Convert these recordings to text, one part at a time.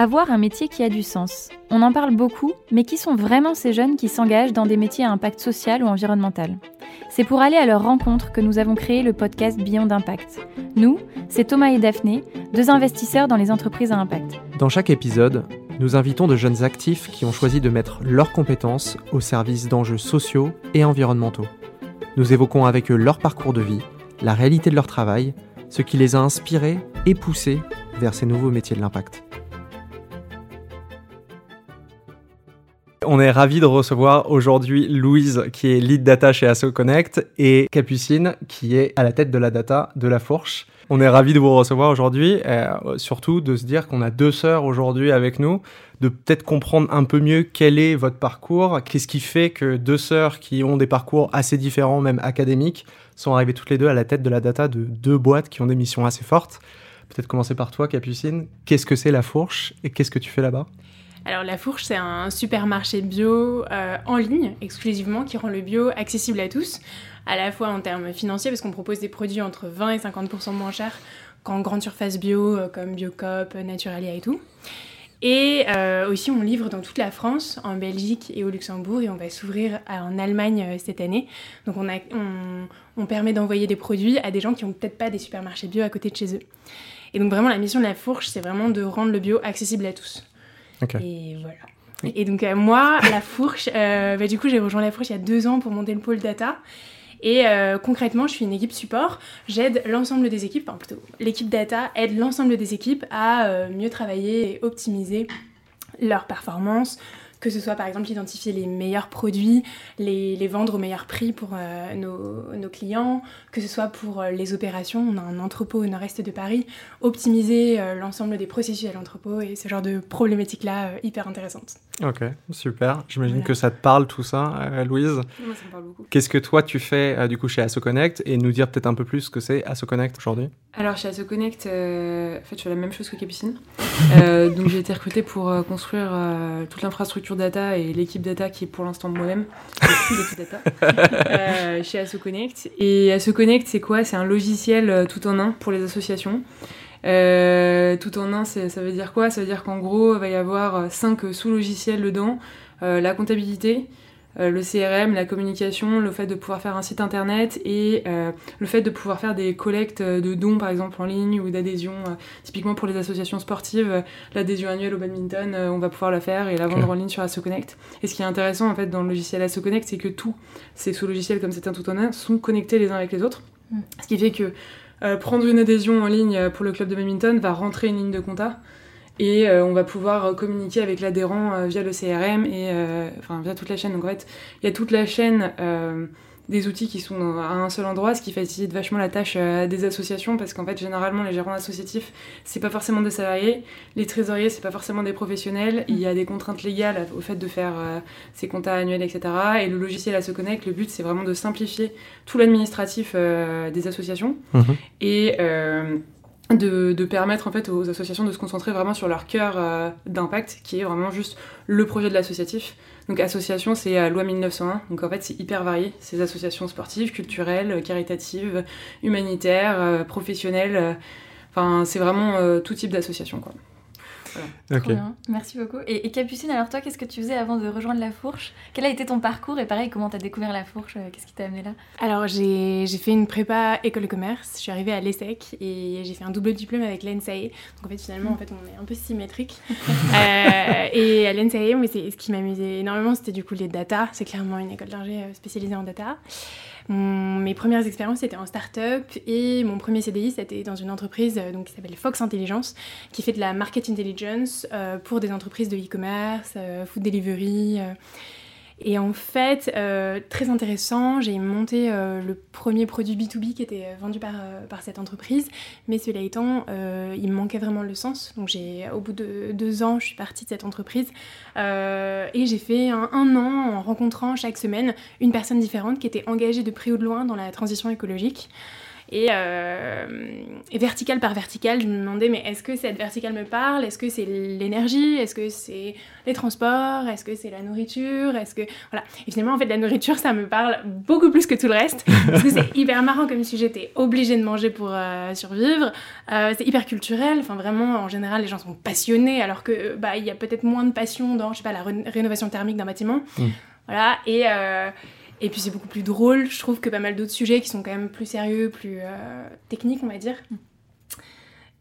Avoir un métier qui a du sens. On en parle beaucoup, mais qui sont vraiment ces jeunes qui s'engagent dans des métiers à impact social ou environnemental? C'est pour aller à leur rencontre que nous avons créé le podcast Beyond d'Impact. Nous, c'est Thomas et Daphné, deux investisseurs dans les entreprises à impact. Dans chaque épisode, nous invitons de jeunes actifs qui ont choisi de mettre leurs compétences au service d'enjeux sociaux et environnementaux. Nous évoquons avec eux leur parcours de vie, la réalité de leur travail, ce qui les a inspirés et poussés vers ces nouveaux métiers de l'impact. On est ravi de recevoir aujourd'hui Louise, qui est lead data chez AssoConnect, et Capucine, qui est à la tête de la data de la Fourche. On est ravi de vous recevoir aujourd'hui, euh, surtout de se dire qu'on a deux sœurs aujourd'hui avec nous, de peut-être comprendre un peu mieux quel est votre parcours, qu'est-ce qui fait que deux sœurs qui ont des parcours assez différents, même académiques, sont arrivées toutes les deux à la tête de la data de deux boîtes qui ont des missions assez fortes. Peut-être commencer par toi, Capucine. Qu'est-ce que c'est la Fourche et qu'est-ce que tu fais là-bas? Alors La Fourche, c'est un supermarché bio euh, en ligne exclusivement qui rend le bio accessible à tous, à la fois en termes financiers parce qu'on propose des produits entre 20 et 50% moins chers qu'en grande surface bio euh, comme Biocop, Naturalia et tout. Et euh, aussi, on livre dans toute la France, en Belgique et au Luxembourg, et on va s'ouvrir en Allemagne cette année. Donc, on, on, permet d'envoyer des produits à des gens qui n'ont peut-être pas des supermarchés bio à côté de chez eux. Et donc, vraiment, la mission de la fourche, c'est vraiment de rendre le bio accessible à tous. Et voilà. Et donc euh, moi, la fourche, euh, bah, du coup j'ai rejoint la fourche il y a deux ans pour monter le pôle data. Et euh, concrètement, je suis une équipe support. J'aide l'ensemble des équipes, enfin plutôt l'équipe data aide l'ensemble des équipes à mieux travailler et optimiser leur performance, que ce soit par exemple identifier les meilleurs produits, les, les vendre au meilleur prix pour euh, nos, nos, clients, que ce soit pour euh, les opérations, on a un entrepôt au nord-est de Paris, optimiser euh, l'ensemble des processus à l'entrepôt et ce genre de problématiques-là hyper intéressantes. Ok, super. J'imagine que ça te parle tout ça, Louise. Moi, ça me parle beaucoup. Qu'est-ce que toi tu fais du coup chez AssoConnect et nous dire peut-être un peu plus ce que c'est AssoConnect aujourd'hui? Alors chez AssoConnect, en fait, je fais la même chose que Capucine. donc j'ai été recrutée pour construire toute l'infrastructure data et l'équipe data qui est pour l'instant moi-même, l'équipe data, euh, chez AssoConnect. Et AssoConnect, c'est quoi? C'est un logiciel euh, tout en un pour les associations. Euh, tout en un, ça veut dire quoi? Ça veut dire qu'en gros, il va y avoir cinq sous-logiciels dedans. la comptabilité, euh, le CRM, la communication, le fait de pouvoir faire un site internet et euh, le fait de pouvoir faire des collectes de dons par exemple en ligne ou d'adhésion. Euh, typiquement pour les associations sportives, l'adhésion annuelle au badminton, on va pouvoir la faire et la vendre en ligne sur AssoConnect. Et ce qui est intéressant en fait dans le logiciel AssoConnect, c'est que tous ces sous-logiciels comme c'est un tout en un sont connectés les uns avec les autres. Mm. Ce qui fait que prendre une adhésion en ligne pour le club de badminton va rentrer une ligne de compta et euh, on va pouvoir euh, communiquer avec l'adhérent euh, via le CRM et enfin via toute la chaîne. Donc en fait, il y a toute la chaîne des outils qui sont à un seul endroit, ce qui facilite vachement la tâche des associations parce qu'en fait généralement les gérants associatifs c'est pas forcément des salariés, les trésoriers c'est pas forcément des professionnels, il y a des contraintes légales au fait de faire ces comptes annuels etc. Et le logiciel à se connecte, le but c'est vraiment de simplifier tout l'administratif des associations mmh et de, permettre en fait aux associations de se concentrer vraiment sur leur cœur euh, d'impact, qui est vraiment juste le projet de l'associatif. Donc association, c'est la loi 1901, donc en fait c'est hyper varié, ces associations sportives, culturelles, caritatives, humanitaires, euh, professionnelles, euh, enfin c'est vraiment tout type d'association quoi. Merci beaucoup. Et, Capucine, alors toi, qu'est-ce que tu faisais avant de rejoindre la fourche? Quel a été ton parcours? Et pareil, comment tu as découvert la fourche? Euh, Qu'est-ce qui t'a amené là? Alors, j'ai fait une prépa école de commerce. Je suis arrivée à l'ESSEC et j'ai fait un double diplôme avec l'ENSAE. Donc en fait, finalement, en fait, on est un peu symétrique. euh, et à l'ENSAE, ce qui m'amusait énormément, c'était du coup les data. C'est clairement une école d'ingé euh, spécialisée en data mes premières expériences étaient en start-up et mon premier CDI c'était dans une entreprise donc, qui s'appelle Fox Intelligence qui fait de la market intelligence euh, pour des entreprises de e-commerce, euh, food delivery. Et en fait, euh, très intéressant, j'ai monté euh, le premier produit B2B qui était vendu par, euh, par cette entreprise, mais cela étant, il me manquait vraiment le sens. Donc j'ai, au bout de deux ans, je suis partie de cette entreprise et j'ai fait un, un, an en rencontrant chaque semaine une personne différente qui était engagée de près ou de loin dans la transition écologique. Et, et vertical par vertical, je me demandais, mais est-ce que cette verticale me parle? Est-ce que c'est l'énergie? Est-ce que c'est les transports? Est-ce que c'est la nourriture? Est-ce que... Voilà. Et finalement, en fait, la nourriture, ça me parle beaucoup plus que tout le reste. parce que c'est hyper marrant comme sujet. T'es obligé de manger pour survivre. c'est hyper culturel. Enfin, vraiment, en général, les gens sont passionnés, alors que bah, il y a peut-être moins de passion dans, je sais pas, la rénovation thermique d'un bâtiment. Mm. Voilà. Et, euh, et puis c'est beaucoup plus drôle, je trouve, que pas mal d'autres sujets qui sont quand même plus sérieux, plus euh, techniques, on va dire. Mm.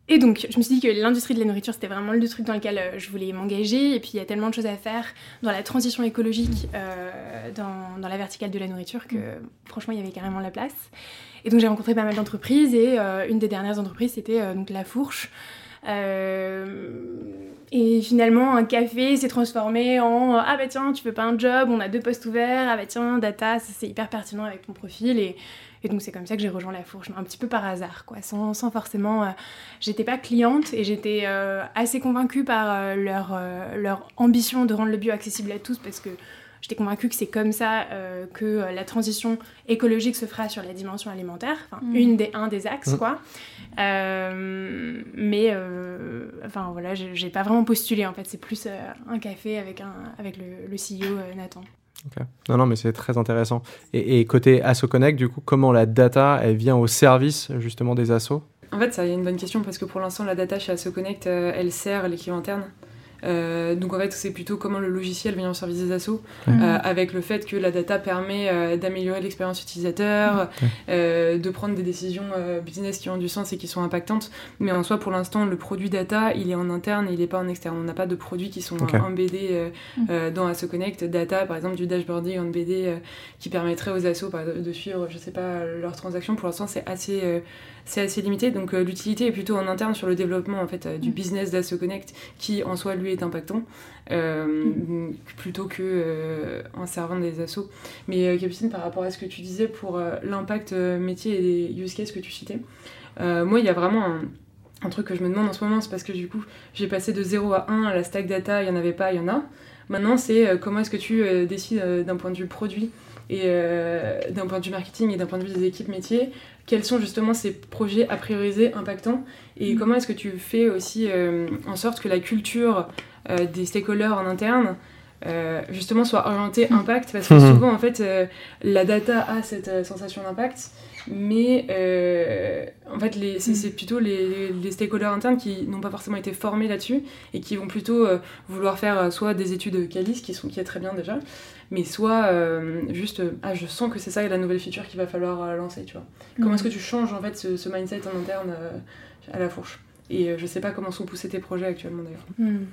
Et donc, je me suis dit que l'industrie de la nourriture, c'était vraiment le truc dans lequel euh, je voulais m'engager. Et puis, il y a tellement de choses à faire dans la transition écologique, dans, dans, la verticale de la nourriture, que mm. franchement, il y avait carrément la place. Et donc, j'ai rencontré pas mal d'entreprises. Et une des dernières entreprises, c'était donc La Fourche. Et finalement, un café s'est transformé en Ah bah tiens, tu veux pas un job, on a deux postes ouverts, ah bah tiens, data, c'est hyper pertinent avec ton profil. Et, et donc c'est comme ça que j'ai rejoint la fourche, un petit peu par hasard, quoi, sans, sans forcément. Euh, j'étais pas cliente et j'étais euh, assez convaincue par euh, leur, leur ambition de rendre le bio accessible à tous parce que J'étais convaincue que c'est comme ça euh, que euh, la transition écologique se fera sur la dimension alimentaire, enfin, mm. une des, un des axes, mm. quoi. Euh, mais, enfin, voilà, j'ai pas vraiment postulé, en fait. C'est plus un café avec, un, avec le, le CEO Nathan. Non, non, mais c'est très intéressant. Et, et côté Asso Connect, du coup, comment la data, elle vient au service, justement, des assos En fait, ça y a une bonne question, parce que pour l'instant, la data chez Asso Connect, elle sert l'équipe interne. Euh, donc en fait, c'est plutôt comment le logiciel vient au service des assos, euh, avec le fait que la data permet euh, d'améliorer l'expérience utilisateur, de prendre des décisions business qui ont du sens et qui sont impactantes. Mais en soi, pour l'instant, le produit data, il est en interne, il n'est pas en externe. On n'a pas de produits qui sont embedés mm. dans Asso Connect. Data, par exemple, du dashboarding embedé qui permettrait aux assos de suivre, je sais pas, leurs transactions. Pour l'instant, c'est assez c'est assez limité. Donc euh, l'utilité est plutôt en interne sur le développement en fait, euh, du mm. business d'Asso Connect qui en soi lui est impactant euh, mm. plutôt que en servant des assos. Mais Capucine, par rapport à ce que tu disais pour l'impact métier et les use cases que tu citais, moi il y a vraiment un, truc que je me demande en ce moment, c'est parce que du coup j'ai passé de 0 à 1 à la stack data, il n'y en avait pas, il y en a. Maintenant c'est comment est-ce que tu décides d'un point de vue produit et d'un point de vue marketing et d'un point de vue des équipes métiers, quels sont justement ces projets à prioriser impactants et mm. comment est-ce que tu fais aussi euh, en sorte que la culture euh, des stakeholders en interne euh, justement soit orientée mm. impact? Parce que souvent en fait la data a cette sensation d'impact mais en fait c'est plutôt les, les, stakeholders internes qui n'ont pas forcément été formés là-dessus et qui vont plutôt vouloir faire soit des études CALIS qui sont qui est très bien déjà mais soit euh, juste ah je sens que c'est ça la nouvelle feature qu'il va falloir euh, lancer tu vois. Comment est-ce que tu changes en fait ce, mindset en interne euh, à la fourche? Et je sais pas comment sont poussés tes projets actuellement d'ailleurs. Hmm.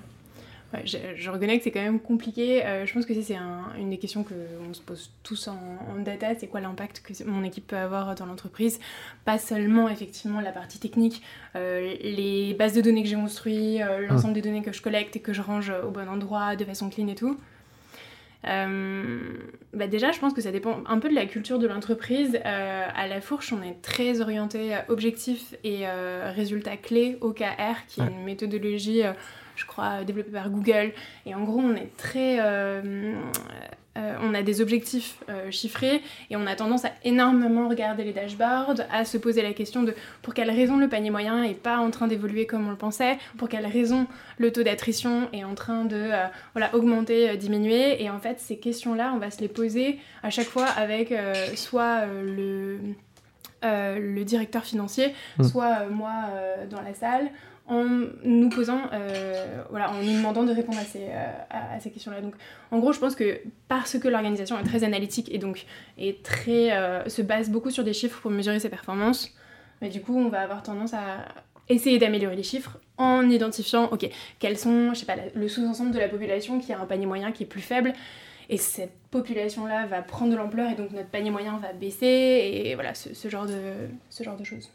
Ouais, je, reconnais que c'est quand même compliqué. Je pense que c'est une des questions qu'on se pose tous en, data. C'est quoi l'impact que mon équipe peut avoir dans l'entreprise? Pas seulement effectivement la partie technique. Les bases de données que j'ai construites l'ensemble hmm. des données que je collecte et que je range au bon endroit de façon clean et tout. euh, bah déjà, je pense que ça dépend un peu de la culture de l'entreprise. Euh, à la fourche, on est très orienté objectif et euh, résultats clés, OKR, qui est une méthodologie, je crois, développée par Google. Et en gros, on est très euh, on a des objectifs euh, chiffrés et on a tendance à énormément regarder les dashboards, à se poser la question de pour quelle raison le panier moyen n'est pas en train d'évoluer comme on le pensait, pour quelle raison le taux d'attrition est en train de euh, voilà, augmenter, diminuer. Et en fait, ces questions-là, on va se les poser à chaque fois avec soit le, le directeur financier, mmh. soit moi dans la salle en nous posant, euh, voilà, en nous demandant de répondre à ces, euh, à, ces questions-là. Donc, en gros, je pense que parce que l'organisation est très analytique et donc euh, se base beaucoup sur des chiffres pour mesurer ses performances, mais du coup, on va avoir tendance à essayer d'améliorer les chiffres en identifiant, ok, quels sont, je sais pas, le sous-ensemble de la population qui a un panier moyen qui est plus faible. Et cette population-là va prendre de l'ampleur et donc notre panier moyen va baisser et voilà, ce genre de choses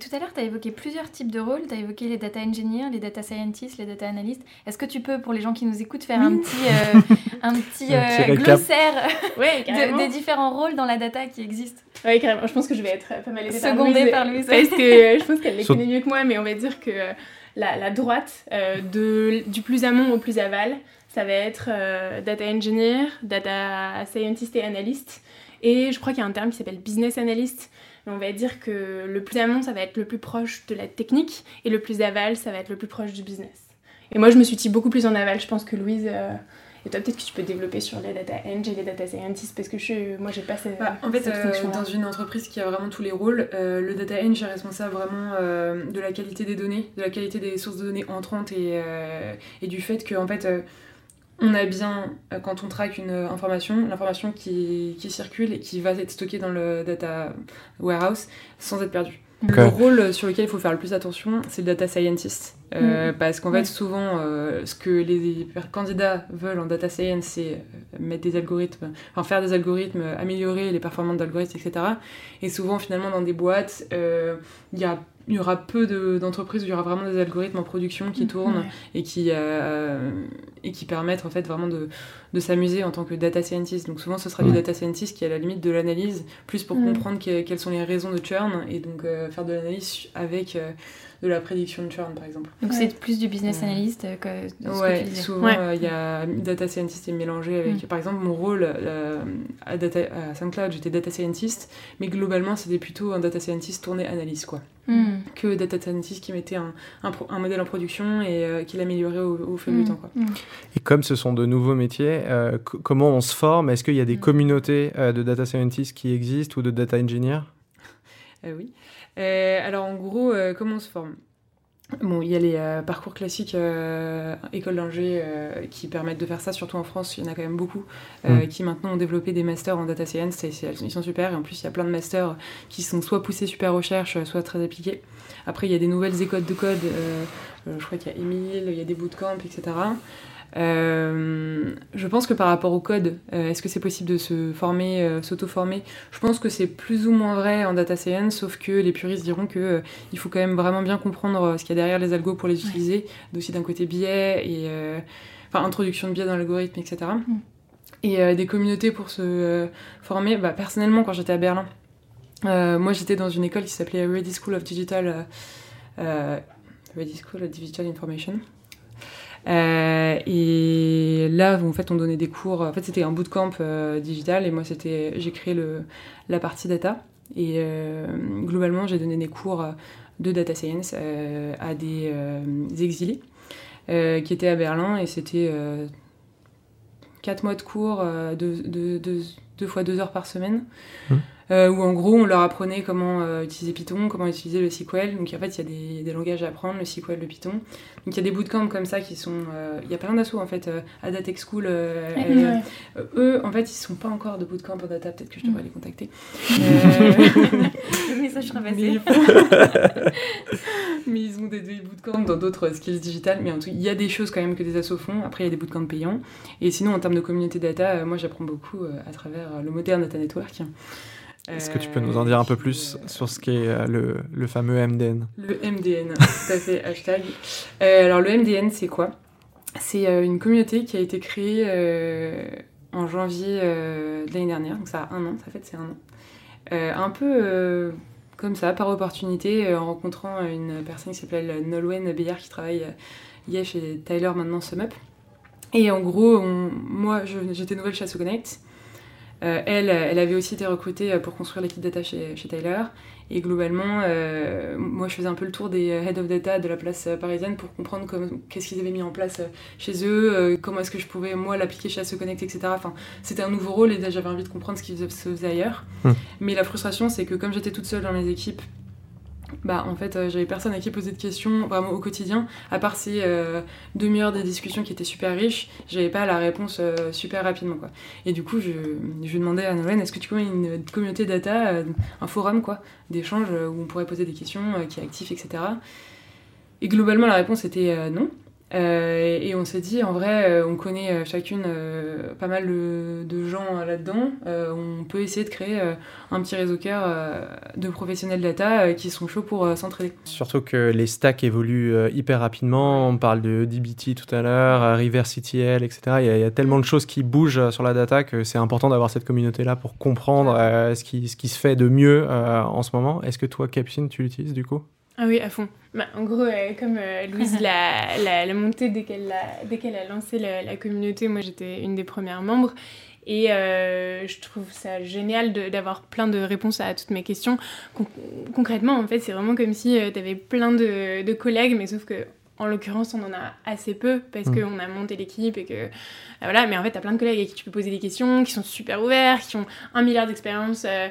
tout à l'heure, tu as évoqué plusieurs types de rôles. Tu as évoqué les data engineers, les data scientists, les data analysts. Est-ce que tu peux, pour les gens qui nous écoutent, faire un petit, euh, un petit, euh, glossaire des différents rôles dans la data qui existent? Oui, carrément. Je pense que je vais être pas mal aidée Secondée par Louise. Parce que je pense qu'elle les connaît mieux que moi, mais on va dire que la, la droite, euh, de, du plus amont au plus aval, ça va être data engineer, data scientist et analyst. Et je crois qu'il y a un terme qui s'appelle business analyst mais on va dire que le plus amont, ça va être le plus proche de la technique, et le plus aval, ça va être le plus proche du business. Et moi, je me suis dit beaucoup plus en aval, je pense que Louise... Euh, et toi, peut-être que tu peux développer sur les data eng et les data scientists, parce que je, moi, j'ai pas cette, bah, En fait, euh, dans une entreprise qui a vraiment tous les rôles, euh, le data eng est responsable vraiment euh, de la qualité des données, de la qualité des sources de données entrantes et, et du fait que, en fait, on a bien, quand on traque une information, l'information qui, qui circule et qui va être stockée dans le data warehouse sans être perdue. Le rôle sur lequel il faut faire le plus attention, c'est le data scientist. Euh, mm. Parce qu'en fait, souvent, euh, ce que les candidats veulent en data science, c'est euh, mettre des algorithmes, enfin faire des algorithmes, améliorer les performances d'algorithmes, etc. Et souvent, finalement, dans des boîtes, il y a il y aura peu d'entreprises où il y aura vraiment des algorithmes en production qui mm, tournent et, qui, euh, et qui permettent en fait vraiment de, de s'amuser en tant que data scientist. Donc souvent ce sera du data scientist qui est à la limite de l'analyse, plus pour mm. comprendre quelles sont les raisons de churn et donc euh, faire de l'analyse avec euh, de la prédiction de churn par exemple. Donc c'est plus du business analyst que ce ouais, que tu souvent il y a data scientist est mélangé avec mm. par exemple mon rôle à, data, à SoundCloud j'étais data scientist mais globalement c'était plutôt un data scientist tourné analyse quoi. Mm. que data scientist qui mettait un, un, modèle en production et euh, qui l'améliorait au, au, fil du mm. temps. Quoi. Et comme ce sont de nouveaux métiers, euh, comment on se forme? Est-ce qu'il y a des communautés euh, de data scientists qui existent ou de data engineers? Oui. alors en gros, comment on se forme? Bon, il y a les euh, parcours classiques euh, école d'ingé euh, qui permettent de faire ça, surtout en France, il y en a quand même beaucoup, mm. qui maintenant ont développé des masters en data science, et, ils sont super, et en plus il y a plein de masters qui sont soit poussés super recherche, soit très appliqués. Après il y a des nouvelles écoles de code, je crois qu'il y a Emile, il y a des bootcamps, etc. Euh, je pense que par rapport au code, euh, est-ce que c'est possible de se former, euh, s'auto-former? Je pense que c'est plus ou moins vrai en data science, sauf que les puristes diront que il faut quand même vraiment bien comprendre ce qu'il y a derrière les algos pour les utiliser, aussi d'un côté biais et enfin introduction de biais dans l'algorithme, etc. Mm. Et des communautés pour se former. Bah, personnellement, quand j'étais à Berlin, moi j'étais dans une école qui s'appelait Ready School of Digital. Ready School of Digital Information. Euh, et là, en fait, on donnait des cours. En fait, c'était un bootcamp euh, digital et moi, c'était, j'ai créé le, la partie data. Et euh, globalement, j'ai donné des cours de data science à des, exilés qui étaient à Berlin et c'était quatre mois de cours, deux, deux, deux, fois deux heures par semaine. Mmh euh, où en gros on leur apprenait comment euh, utiliser Python, comment utiliser le SQL. Donc en fait il y a des, des, langages à apprendre, le SQL, le Python. Donc il y a des bootcamps comme ça qui sont... Euh, il y a plein d'assauts en fait. à Tech School, eux en fait ils sont pas encore de bootcamp en data, peut-être que je devrais mm. les contacter. Mais ça je serais mais, ils ont des, des bootcamps dans d'autres skills digitales. Mais en tout il y a des choses quand même que des assos font. Après il y a des bootcamps payants. Et sinon en termes de communauté data, moi j'apprends beaucoup à travers le Modern Data Network. Est-ce que tu peux nous en dire un peu plus sur ce qu'est euh, le, le, fameux MDN Le MDN, tout à fait, hashtag. Euh, alors le MDN, c'est quoi? C'est euh, une communauté qui a été créée en janvier de l'année dernière, donc ça a un an, ça fait c'est un an. un peu comme ça, par opportunité, en rencontrant une personne qui s'appelle Nolwenn Beyer qui travaille hier chez Tyler, maintenant SumUp. Et en gros, moi, j'étais nouvelle chez Asso Connect. Euh, elle, elle avait aussi été recrutée euh, pour construire l'équipe data chez, chez Tyler. Et globalement, euh, moi, je faisais un peu le tour des head of data de la place parisienne pour comprendre qu'est-ce qu'ils avaient mis en place chez eux, comment est-ce que je pouvais, moi, l'appliquer chez Asso Connect, etc. Enfin, c'était un nouveau rôle et j'avais envie de comprendre ce qu'ils faisaient ailleurs. Hum. Mais la frustration, c'est que comme j'étais toute seule dans les équipes, bah en fait euh, j'avais personne à qui poser de questions vraiment au quotidien. À part ces euh, demi-heures de discussion qui étaient super riches j'avais pas la réponse euh, super rapidement quoi. Et du coup je, je demandais à Noël est-ce que tu connais une communauté data un forum quoi d'échange où on pourrait poser des questions qui est actif etc et globalement la réponse était non euh, et on s'est dit, en vrai, euh, on connaît euh, chacune pas mal de, gens là-dedans. on peut essayer de créer un petit réseau cœur de professionnels data qui sont chauds pour s'entraider. Surtout que les stacks évoluent hyper rapidement. On parle de DBT tout à l'heure, RiverCTL, etc. Il y, a, il y, a, tellement de choses qui bougent sur la data que c'est important d'avoir cette communauté-là pour comprendre ce, qui, ce qui se fait de mieux en ce moment. Est-ce que toi, Capucine, tu l'utilises du coup? Ah oui, à fond. Bah, en gros, euh, comme euh, Louise l'a, montée dès qu'elle a, dès qu'elle a lancé la, communauté, moi j'étais une des premières membres. Et euh, je trouve ça génial d'avoir plein de réponses à toutes mes questions. concrètement, en fait, c'est vraiment comme si tu avais plein de, de, collègues, mais sauf que en l'occurrence, on en a assez peu parce mmh. qu'on a monté l'équipe et que. voilà, mais en fait, tu as plein de collègues à qui tu peux poser des questions, qui sont super ouverts, qui ont un milliard d'expérience. Euh,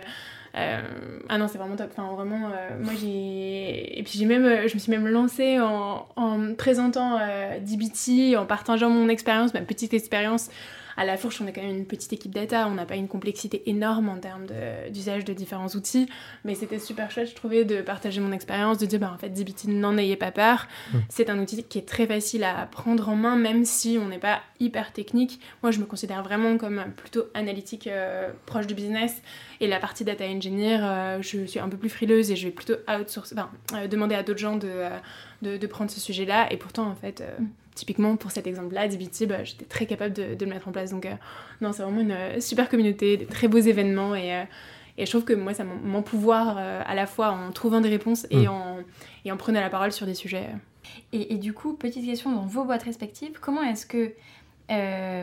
ah non, c'est vraiment top. Enfin, vraiment, euh, moi j'ai. Et puis j'ai même, je me suis même lancée en, en présentant DBT, en partageant mon expérience, ma petite expérience à la fourche, on est quand même une petite équipe data, on n'a pas une complexité énorme en termes d'usage de, différents outils, mais c'était super chouette, je trouvais, de partager mon expérience, de dire, bah, en fait, DBT, n'en ayez pas peur. Mmh. C'est un outil qui est très facile à prendre en main, même si on n'est pas hyper technique. Moi, je me considère vraiment comme plutôt analytique, euh, proche du business. Et la partie data engineer, euh, je suis un peu plus frileuse et je vais plutôt outsourcer, enfin, euh, demander à d'autres gens de, de, de, prendre ce sujet-là. Et pourtant, en fait, mmh typiquement pour cet exemple-là, DBT, bah, j'étais très capable de, le mettre en place. Donc, euh, non, c'est vraiment une euh, super communauté, des très beaux événements. Et, euh, et je trouve que moi, ça m'empouvoir à la fois en trouvant des réponses et, mm. en, et en prenant la parole sur des sujets. Et, et, du coup, petite question dans vos boîtes respectives, comment est-ce que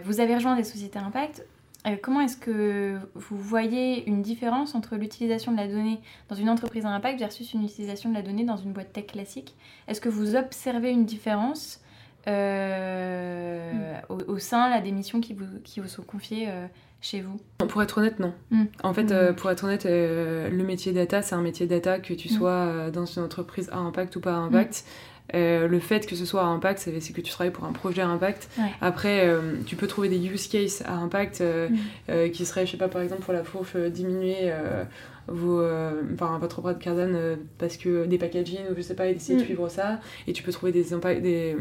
vous avez rejoint des sociétés impact comment est-ce que vous voyez une différence entre l'utilisation de la donnée dans une entreprise à impact versus une utilisation de la donnée dans une boîte tech classique? Est-ce que vous observez une différence euh, au, sein là, des missions qui vous, qui vous sont confiées euh, chez vous Pour être honnête, non. Hmm. En fait, euh, hmm. pour être honnête, le métier data, c'est un métier data que tu hmm. sois dans une entreprise à impact ou pas à impact. le fait que ce soit à impact, c'est que tu travailles pour un projet à impact. Après, tu peux trouver des use cases à impact qui seraient, je sais pas, par exemple pour la fourche, diminuer vos, enfin, votre bras de carbone parce que des packaging ou je sais pas, essayer de suivre ça. Et tu peux trouver des, des,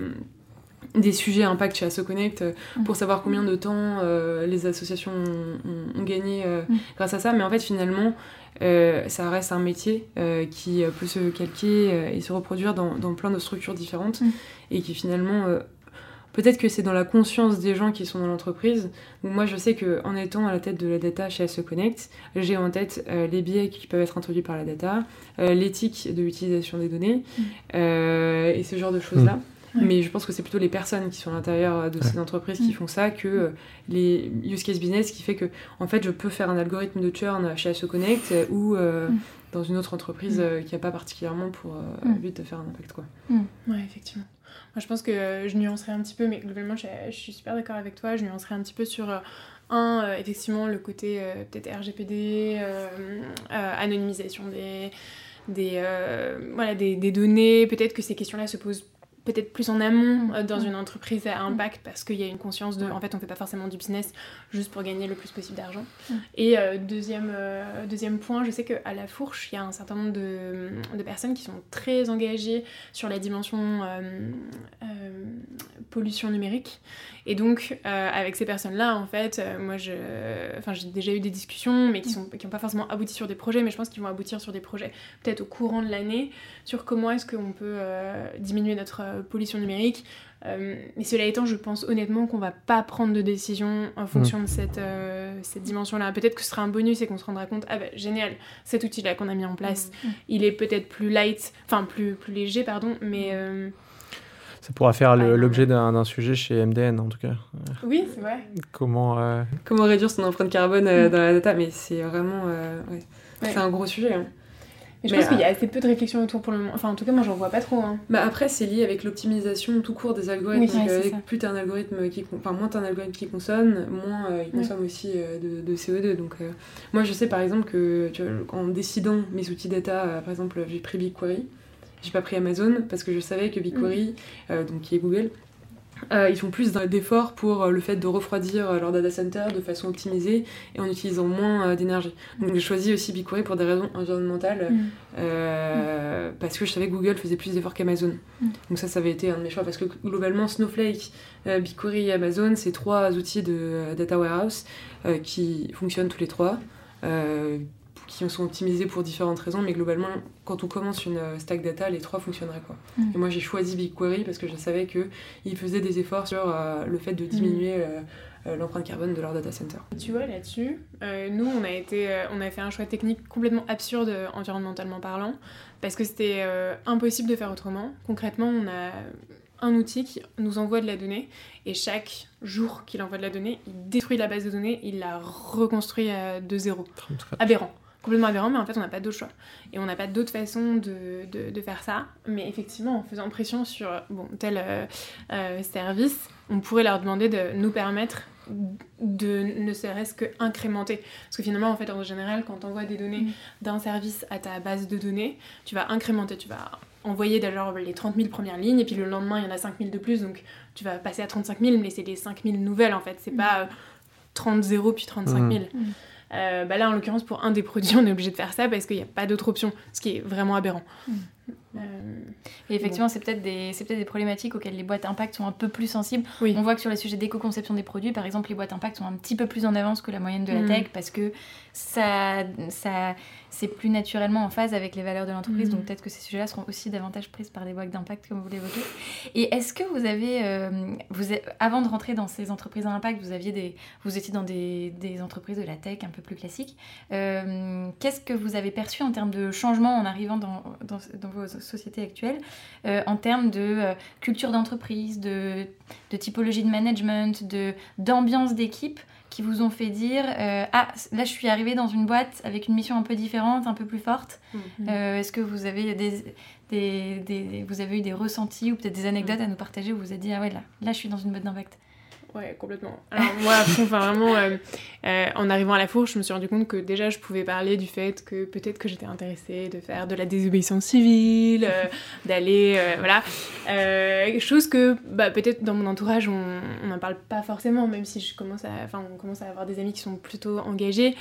des sujets impact chez AssoConnect euh, mm. pour savoir combien de temps euh, les associations ont, gagné euh, mm. grâce à ça. Mais en fait, finalement, ça reste un métier qui peut se calquer et se reproduire dans, dans plein de structures différentes mm. et qui finalement peut-être que c'est dans la conscience des gens qui sont dans l'entreprise. Moi, je sais qu'en étant à la tête de la data chez AssoConnect, j'ai en tête les biais qui peuvent être introduits par la data, l'éthique de l'utilisation des données et ce genre de choses-là. Mais je pense que c'est plutôt les personnes qui sont à l'intérieur de ces entreprises qui mm. font ça que euh, les use case business qui fait que en fait je peux faire un algorithme de churn chez AssoConnect euh, ou euh, mm. dans une autre entreprise mm. qui n'a pas particulièrement pour but de faire un impact quoi. Ouais, effectivement. Moi je pense que je nuancerais un petit peu, mais globalement je, je suis super d'accord avec toi, je nuancerais un petit peu sur un, effectivement le côté peut-être RGPD, anonymisation des des, voilà, des, des données, peut-être que ces questions-là se posent peut-être plus en amont mm. euh, dans mm. une entreprise à impact parce qu'il y a une conscience de en fait on fait pas forcément du business juste pour gagner le plus possible d'argent mm. et euh, deuxième euh, deuxième point je sais qu'à la fourche il y a un certain nombre de, de, personnes qui sont très engagées sur la dimension pollution numérique et donc avec ces personnes là en fait moi je enfin j'ai déjà eu des discussions mais qui sont qui n'ont pas forcément abouti sur des projets mais je pense qu'ils vont aboutir sur des projets peut-être au courant de l'année sur comment est-ce qu'on peut diminuer notre euh, pollution numérique. Euh, mais cela étant, je pense honnêtement qu'on va pas prendre de décision en fonction mm. de cette, euh, cette dimension-là. Peut-être que ce sera un bonus et qu'on se rendra compte, ah bah génial, cet outil-là qu'on a mis en place, mm. il est peut-être plus light, enfin plus, plus léger, pardon, mais... ça pourra faire l'objet d'un sujet chez MDN en tout cas. Oui, c'est vrai. Comment, Comment réduire son empreinte carbone mm. dans la data, mais c'est vraiment... Ouais. C'est un gros sujet. Hein. Mais je pense qu'il y a assez peu de réflexion autour pour le moment. Enfin, en tout cas, moi, j'en vois pas trop. Hein. Bah après, c'est lié avec l'optimisation tout court des algorithmes. plus t'as un algorithme qui, enfin, moins t'as un algorithme qui consomme, moins euh, il consomme aussi euh, de, CO2. Donc, euh, moi, je sais par exemple que tu vois, en décidant mes outils data, par exemple, j'ai pris BigQuery. J'ai pas pris Amazon parce que je savais que BigQuery, mm. donc qui est Google, euh, ils font plus d'efforts pour euh, le fait de refroidir euh, leur data center de façon optimisée et en utilisant moins d'énergie. Donc j'ai choisi aussi BigQuery pour des raisons environnementales mm. parce que je savais que Google faisait plus d'efforts qu'Amazon. Mm. Donc ça, ça avait été un de mes choix parce que globalement Snowflake, BigQuery et Amazon, c'est trois outils de data warehouse qui fonctionnent tous les trois qui sont optimisés pour différentes raisons, mais globalement, quand on commence une euh, stack data, les trois fonctionneraient. Quoi. Mm. Et moi, j'ai choisi BigQuery parce que je savais qu'ils faisaient des efforts sur euh, le fait de diminuer mm. l'empreinte carbone de leur data center. Tu vois, là-dessus, nous, on a, été, on a fait un choix technique complètement absurde environnementalement parlant, parce que c'était impossible de faire autrement. Concrètement, on a un outil qui nous envoie de la donnée et chaque jour qu'il envoie de la donnée, il détruit la base de données, il la reconstruit de zéro. Aberrant complètement aberrant, mais en fait, on n'a pas d'autre choix. Et on n'a pas d'autre façon de, de, faire ça. Mais effectivement, en faisant pression sur bon, tel euh, euh, service, on pourrait leur demander de nous permettre de ne serait-ce que incrémenter. Parce que finalement, en fait, en général, quand tu envoies des données mm. d'un service à ta base de données, tu vas incrémenter, tu vas envoyer d'ailleurs les 30 000 premières lignes, et puis le lendemain, il y en a 5 000 de plus, donc tu vas passer à 35 000, mais c'est les 5 000 nouvelles, en fait. C'est mm. pas 30 0 puis 35 000. Euh, bah là, en l'occurrence, pour un des produits, on est obligé de faire ça parce qu'il n'y a pas d'autre option, ce qui est vraiment aberrant. Mm. Euh, et effectivement, c'est peut-être des, peut des problématiques auxquelles les boîtes impact sont un peu plus sensibles. On voit que sur les sujets d'éco-conception des produits, par exemple, les boîtes impact sont un petit peu plus en avance que la moyenne de la mm. tech parce que ça, ça, c'est plus naturellement en phase avec les valeurs de l'entreprise. Mm. Donc peut-être que ces sujets-là seront aussi davantage prises par des boîtes d'impact, comme vous l'évoquez. Et est-ce que vous avez, euh, vous avant de rentrer dans ces entreprises à impact, vous, aviez des, vous étiez dans des, des entreprises de la tech un peu plus classiques. Euh, qu'est-ce que vous avez perçu en termes de changement en arrivant dans, dans, dans vos société actuelle euh, en termes de culture d'entreprise, de, de, typologie de management, de, d'ambiance d'équipe qui vous ont fait dire euh, Ah, là je suis arrivée dans une boîte avec une mission un peu différente, un peu plus forte. Mhm. Est-ce que vous avez, des, des, des, vous avez eu des ressentis ou peut-être des anecdotes à nous partager où vous vous êtes dit Ah ouais, là, là je suis dans une boîte d'impact? Ouais, complètement. Alors moi, enfin, vraiment, euh, euh, en arrivant à la fourche, je me suis rendu compte que déjà, je pouvais parler du fait que peut-être que j'étais intéressée de faire de la désobéissance civile, euh, d'aller, voilà, chose que bah, peut-être dans mon entourage, on n'en parle pas forcément, même si je commence à, enfin, on commence à avoir des amis qui sont plutôt engagés.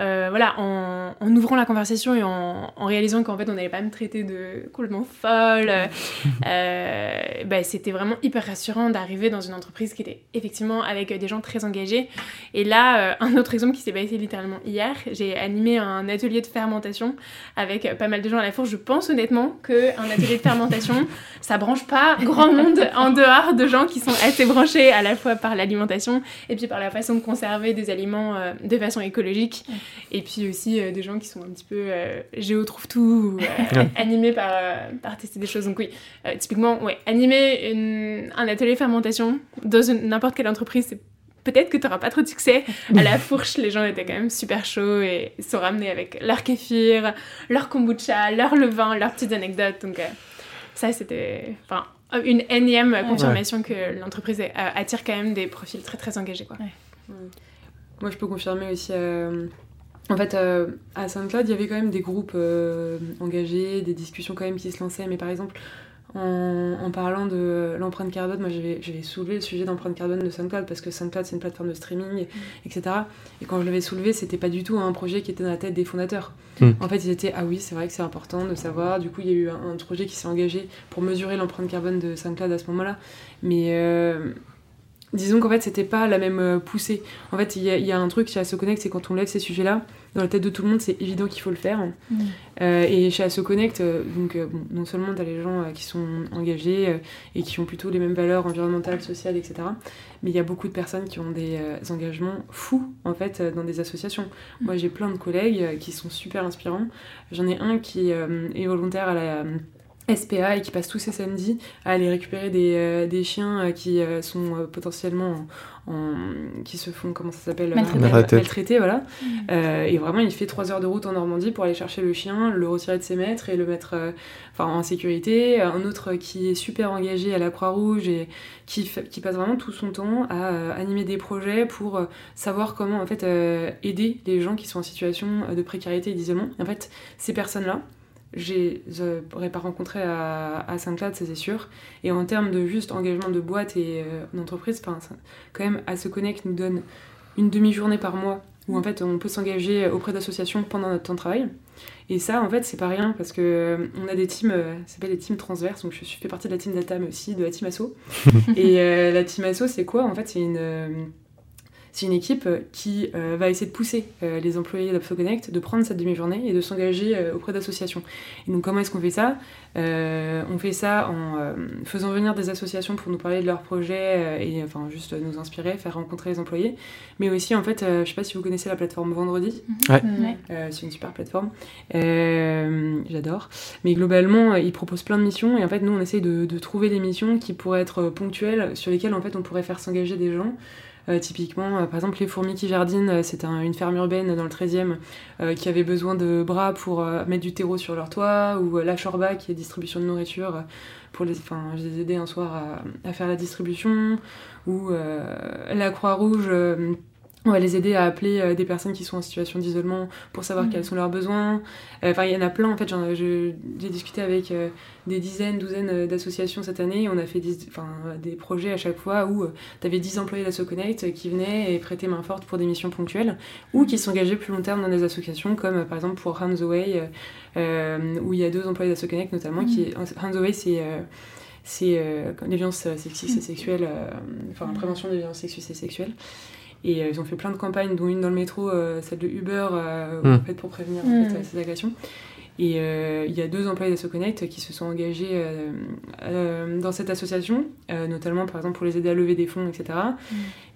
Euh, voilà, en, ouvrant la conversation et en, réalisant qu'en fait on n'allait pas me traiter de complètement folle, euh, bah, c'était vraiment hyper rassurant d'arriver dans une entreprise qui était effectivement avec des gens très engagés. Et là, euh, un autre exemple qui s'est passé littéralement hier, j'ai animé un atelier de fermentation avec pas mal de gens à la fourche. Je pense honnêtement qu'un atelier de fermentation, ça branche pas grand monde en dehors de gens qui sont assez branchés à la fois par l'alimentation et puis par la façon de conserver des aliments de façon écologique. Et puis aussi euh, des gens qui sont un petit peu euh, géo trouve tout, euh, animés par, par tester des choses. Donc oui, typiquement, ouais, animer un atelier fermentation dans n'importe quelle entreprise, c'est peut-être que tu n'auras pas trop de succès. À la fourche, les gens étaient quand même super chauds et ils sont ramenés avec leur kéfir, leur kombucha, leur levain, leurs petites anecdotes. Donc ça, c'était enfin, une énième confirmation que l'entreprise attire quand même des profils très très engagés. Quoi. Moi, je peux confirmer aussi en fait, euh, à Saint-Claude, il y avait quand même des groupes euh, engagés, des discussions quand même qui se lançaient. Mais par exemple, en, parlant de l'empreinte carbone, moi j'avais soulevé le sujet d'empreinte carbone de SoundCloud parce que SoundCloud c'est une plateforme de streaming, mm. etc. Et quand je l'avais soulevé, c'était pas du tout un projet qui était dans la tête des fondateurs. Mm. En fait, ils étaient ah oui, c'est vrai que c'est important de savoir. Du coup, il y a eu un, projet qui s'est engagé pour mesurer l'empreinte carbone de SoundCloud à ce moment-là. Mais. Euh, disons qu'en fait, c'était pas la même euh, poussée. En fait, il y, a un truc chez AssoConnect, c'est quand on lève ces sujets-là, dans la tête de tout le monde, c'est évident qu'il faut le faire. Mm. Euh, et chez AssoConnect, euh, donc, non seulement tu as les gens qui sont engagés et qui ont plutôt les mêmes valeurs environnementales, sociales, etc., mais il y a beaucoup de personnes qui ont des engagements fous, en fait, dans des associations. Mm. Moi, j'ai plein de collègues qui sont super inspirants. J'en ai un qui est volontaire à la SPA et qui passe tous ses samedis à aller récupérer des, euh, des chiens euh, qui euh, sont potentiellement en, qui se font comment ça s'appelle maltraités voilà. Mm. et vraiment il fait trois heures de route en Normandie pour aller chercher le chien le retirer de ses maîtres et le mettre enfin en sécurité. Un autre qui est super engagé à la Croix-Rouge et qui, qui passe vraiment tout son temps à animer des projets pour savoir comment en fait aider les gens qui sont en situation de précarité et d'isolement. En fait ces personnes là je n'aurais pas rencontré à, à Saint-Claude, ça c'est sûr. Et en termes de juste engagement de boîte et euh, d'entreprise, quand même, à se connect nous donne une demi-journée par mois où en fait on peut s'engager auprès d'associations pendant notre temps de travail. Et ça, en fait, c'est pas rien parce que euh, on a des teams, euh, ça s'appelle des teams transverses. Donc je fais partie de la team data, mais aussi de la team asso. et la team asso, c'est quoi? En fait, c'est une c'est une équipe qui va essayer de pousser les employés d'ApsoConnect de prendre cette demi-journée et de s'engager auprès d'associations. Et donc comment est-ce qu'on fait ça? On fait ça en faisant venir des associations pour nous parler de leurs projets et enfin juste nous inspirer, faire rencontrer les employés, mais aussi en fait, je sais pas si vous connaissez la plateforme Vendredi. Ouais. c'est une super plateforme. J'adore. Mais globalement, ils proposent plein de missions et en fait, nous, on essaye de, de trouver des missions qui pourraient être ponctuelles, sur lesquelles en fait, on pourrait faire s'engager des gens. Euh, typiquement, euh, par exemple, les fourmis qui jardinent, euh, c'est une ferme urbaine dans le 13e qui avait besoin de bras pour mettre du terreau sur leur toit, ou la Chorba qui est distribution de nourriture pour les, enfin, je les ai un soir à, à faire la distribution, ou la Croix-Rouge on va les aider à appeler euh, des personnes qui sont en situation d'isolement pour savoir mm. quels sont leurs besoins. Euh, enfin, il y en a plein. En fait, j'ai discuté avec euh, des dizaines, douzaines d'associations cette année. On a fait des, des projets à chaque fois où tu avais 10 employés d'AssoConnect qui venaient et prêtaient main forte pour des missions ponctuelles ou mm. qui s'engageaient plus long terme dans des associations comme par exemple pour Hands Away, où il y a deux employés d'AssoConnect notamment. Mm. Qui, Hands Away, c'est c'est les violences sexistes et sexuelles, enfin la prévention des violences sexistes et sexuelles. Et euh, ils ont fait plein de campagnes, dont une dans le métro, euh, celle de Uber, euh, en hmm. fait, pour prévenir en fait, hmm. ces agressions. Et il y a deux employés d'AssoConnect qui se sont engagés dans cette association, notamment par exemple pour les aider à lever des fonds, etc.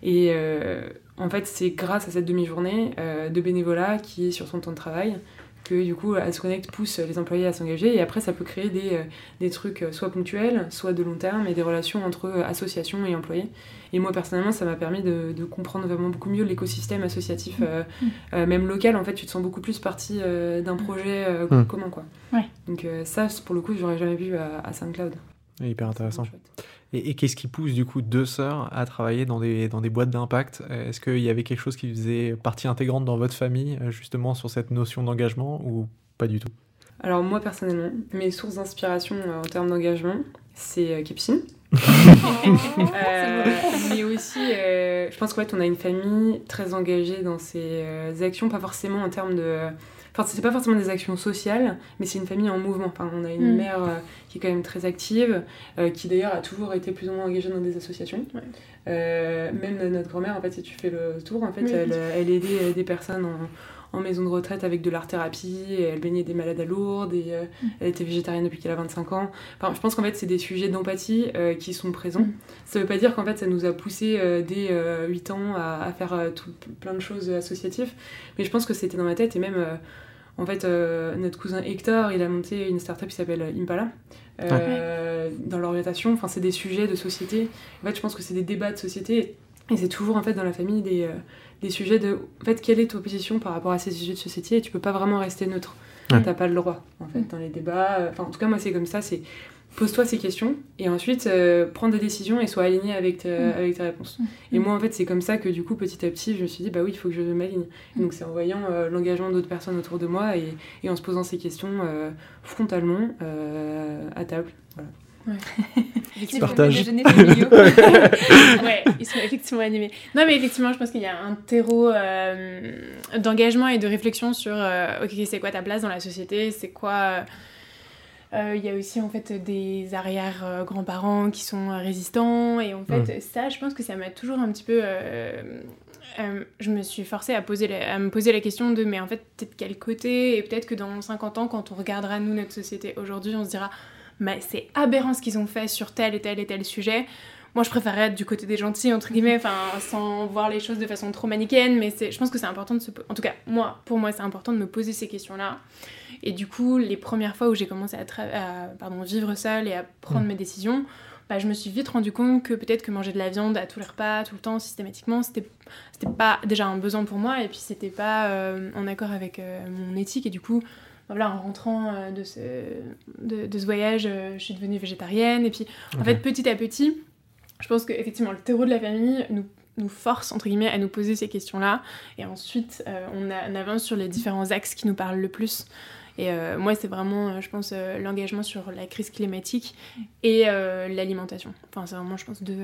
Et hmm. en fait, c'est grâce à cette demi-journée de bénévolat qui est sur son temps de travail que du coup AssoConnect pousse les employés à s'engager et après ça peut créer des, des trucs soit ponctuels, soit de long terme et des relations entre associations et employés. Et moi, personnellement, ça m'a permis de, comprendre vraiment beaucoup mieux l'écosystème associatif, mm. euh, mm. Euh, même local. En fait, tu te sens beaucoup plus partie euh, d'un mm. projet commun, quoi. Donc ça, pour le coup, j'aurais jamais vu à, SoundCloud. Hyper intéressant. Et, qu'est-ce qui pousse du coup deux sœurs à travailler dans des, dans des boîtes d'impact? Est-ce qu'il y avait quelque chose qui faisait partie intégrante dans votre famille, justement, sur cette notion d'engagement ou pas du tout? Alors moi, personnellement, mes sources d'inspiration en termes d'engagement, c'est Capucine. Euh, mais aussi, euh, je pense qu'en fait, on a une famille très engagée dans ses euh, actions, pas forcément en termes de. Enfin, c'est pas forcément des actions sociales, mais c'est une famille en mouvement. Enfin, on a une mm. mère qui est quand même très active, qui d'ailleurs a toujours été plus ou moins engagée dans des associations. même notre grand-mère, en fait, si tu fais le tour, en fait, elle, elle aidait des personnes en en maison de retraite avec de l'art-thérapie, elle baignait des malades à Lourdes, et euh, mm. elle était végétarienne depuis qu'elle a 25 ans. Enfin, je pense qu'en fait, c'est des sujets d'empathie euh, qui sont présents. Mm. Ça veut pas dire qu'en fait, ça nous a poussé euh, dès 8 ans à, faire tout, plein de choses associatives, mais je pense que c'était dans ma tête, et même... En fait, notre cousin Hector, il a monté une startup qui s'appelle Impala. Dans l'orientation, enfin, c'est des sujets de société. En fait, je pense que c'est des débats de société. Et c'est toujours en fait dans la famille des, des sujets de en fait quelle est ta position par rapport à ces sujets de société? Et tu peux pas vraiment rester neutre. Tu t'as pas le droit en fait dans les débats. Enfin en tout cas moi c'est comme ça. C'est pose-toi ces questions et ensuite euh, prends des décisions et sois aligné avec, mm. avec tes réponses mm. et moi en fait c'est comme ça que du coup petit à petit je me suis dit bah oui il faut que je m'aligne mm. donc c'est en voyant euh, l'engagement d'autres personnes autour de moi et, et, en se posant ces questions euh, frontalement à table voilà ouais, ils sont effectivement animés. Non, mais effectivement, je pense qu'il y a un terreau euh, d'engagement et de réflexion sur euh, ok, c'est quoi ta place dans la société, c'est quoi. Euh, il y a aussi en fait des arrière grands-parents qui sont résistants et en fait mm. ça je pense que ça m'a toujours un petit peu je me suis forcée à, poser à me poser la question de mais en fait peut-être quel côté et peut-être que dans 50 ans quand on regardera nous notre société aujourd'hui on se dira mais c'est aberrant ce qu'ils ont fait sur tel et tel et tel sujet. Moi, je préférerais être du côté des gentils, entre guillemets, enfin, sans voir les choses de façon trop manichéenne, mais je pense que c'est important de se... En tout cas, moi, pour moi, c'est important de me poser ces questions-là. Et du coup, les premières fois où j'ai commencé à, pardon, vivre seule et à prendre mm. mes décisions, bah, je me suis vite rendu compte que peut-être que manger de la viande à tous les repas, tout le temps, systématiquement, c'était pas déjà un besoin pour moi, et puis c'était pas euh, en accord avec euh, mon éthique, et du coup, voilà, en rentrant euh, de, ce, de, ce voyage, je suis devenue végétarienne. Et puis, en fait, petit à petit, je pense qu'effectivement, le terreau de la famille nous, nous force, entre guillemets, à nous poser ces questions-là. Et ensuite, euh, on, on, avance sur les différents axes qui nous parlent le plus. Et euh, moi, c'est vraiment, euh, je pense, euh, l'engagement sur la crise climatique et l'alimentation. Enfin, c'est vraiment, je pense, deux,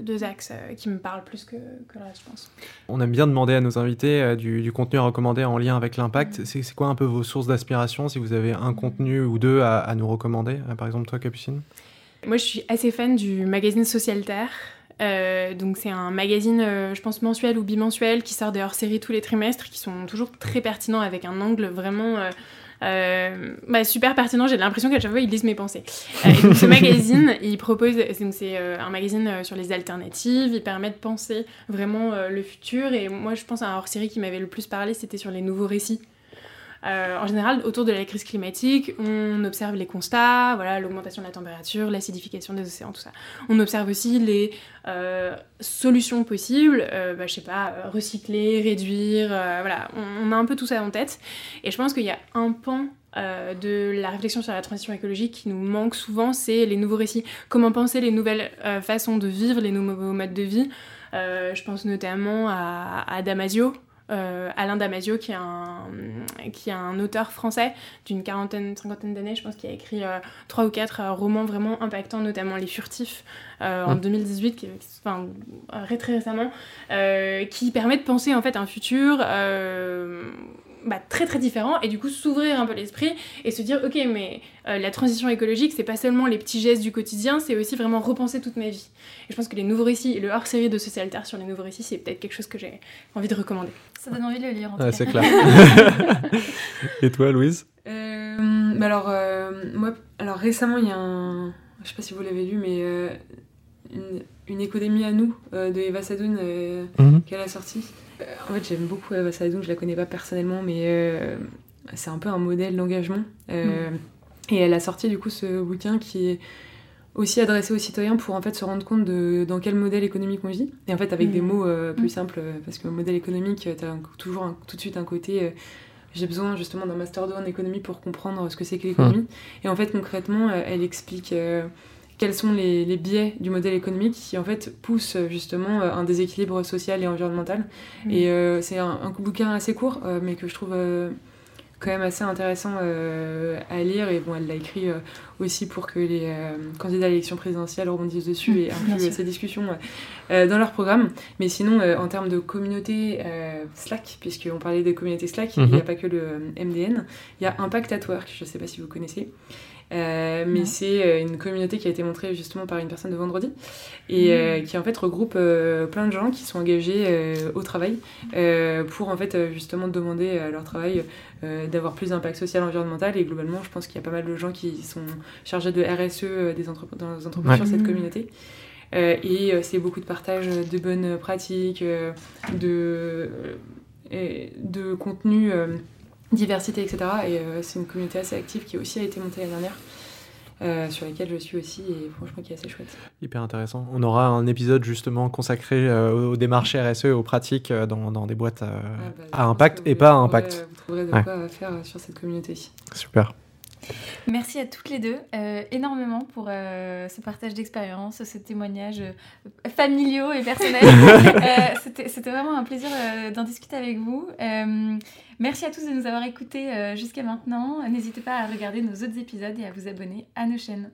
deux, axes qui me parlent plus que, que, le reste, je pense. On aime bien demander à nos invités du, contenu à recommander en lien avec l'impact. Mm. C'est quoi un peu vos sources d'aspiration si vous avez un contenu ou deux à, nous recommander Par exemple, toi, Capucine? Moi, je suis assez fan du magazine Social Terre. donc c'est un magazine, je pense, mensuel ou bimensuel qui sort des hors-séries tous les trimestres qui sont toujours très pertinents avec un angle vraiment euh, bah, super pertinent, j'ai l'impression qu'à chaque fois ils lisent mes pensées. Euh, et donc ce magazine, il propose, c'est euh, un magazine sur les alternatives, il permet de penser vraiment le futur. Et moi je pense à un hors-série qui m'avait le plus parlé, c'était sur les nouveaux récits. Euh, en général, autour de la crise climatique, on observe les constats, voilà, l'augmentation de la température, l'acidification des océans, tout ça. On observe aussi les euh, solutions possibles, euh, bah, je sais pas, recycler, réduire, voilà, on, a un peu tout ça en tête. Et je pense qu'il y a un pan de la réflexion sur la transition écologique qui nous manque souvent, c'est les nouveaux récits. Comment penser les nouvelles façons de vivre, les nouveaux modes de vie. je pense notamment à, à Damasio, euh, Alain Damasio, qui est un, qui est un auteur français d'une quarantaine, cinquantaine d'années, je pense, qui a écrit euh, trois ou quatre euh, romans vraiment impactants, notamment Les Furtifs en 2018, qui, enfin, très récemment, qui permet de penser en fait un futur bah, très très différent et du coup s'ouvrir un peu l'esprit et se dire ok mais euh, la transition écologique c'est pas seulement les petits gestes du quotidien c'est aussi vraiment repenser toute ma vie. Et je pense que les nouveaux récits le hors-série de Social Alter sur les nouveaux récits c'est peut-être quelque chose que j'ai envie de recommander. Ça donne envie de le lire en c'est clair. Et toi Louise? Euh, bah alors euh, moi alors récemment il y a un je sais pas si vous l'avez lu mais une, une, économie à nous de Eva Sadoun mhm. qu'elle a sorti en fait, j'aime beaucoup Eva Sadoun, je la connais pas personnellement, mais euh, c'est un peu un modèle d'engagement. Euh, mm. Et elle a sorti du coup ce bouquin qui est aussi adressé aux citoyens pour en fait se rendre compte de dans quel modèle économique on vit. Et en fait, avec des mm. mots euh, plus simples, parce que le modèle économique, tu as toujours tout de suite un côté j'ai besoin justement d'un master 2 en économie pour comprendre ce que c'est que l'économie. Et en fait, concrètement, elle explique quels sont les, biais du modèle économique qui en fait poussent justement un déséquilibre social et environnemental. Mm. Et euh, c'est un, un, bouquin assez court, euh, mais que je trouve euh, quand même assez intéressant à lire. Et bon, elle l'a écrit aussi pour que les candidats à l'élection présidentielle rebondissent dessus et incluent ces discussions dans leur programme. Mais sinon, en termes de communauté Slack, puisqu'on parlait des communautés Slack, il n'y a mm-hmm. pas que le MDN, il y a Impact at Work, je ne sais pas si vous connaissez. Euh, mais c'est euh, une communauté qui a été montrée justement par une personne de vendredi et euh, qui en fait regroupe plein de gens qui sont engagés au travail pour en fait justement demander à leur travail d'avoir plus d'impact social environnemental. Et globalement je pense qu'il y a pas mal de gens qui sont chargés de RSE des entreprises dans les entreprises sur cette communauté. Et c'est beaucoup de partage de bonnes pratiques de, de contenu diversité, etc. Et euh, c'est une communauté assez active qui aussi a été montée l'année dernière. Euh, sur laquelle je suis aussi et franchement qui est assez chouette. Hyper intéressant. On aura un épisode justement consacré euh, aux démarches RSE et aux pratiques dans, dans des boîtes ah, bah, à impact et pas à impact. Vous trouverez de quoi faire sur cette communauté. Super. Merci à toutes les deux euh, énormément pour euh, ce partage d'expérience, ce témoignage euh, familiaux et personnel. Euh, c'était vraiment un plaisir d'en discuter avec vous. merci à tous de nous avoir écoutés jusqu'à maintenant. N'hésitez pas à regarder nos autres épisodes et à vous abonner à nos chaînes.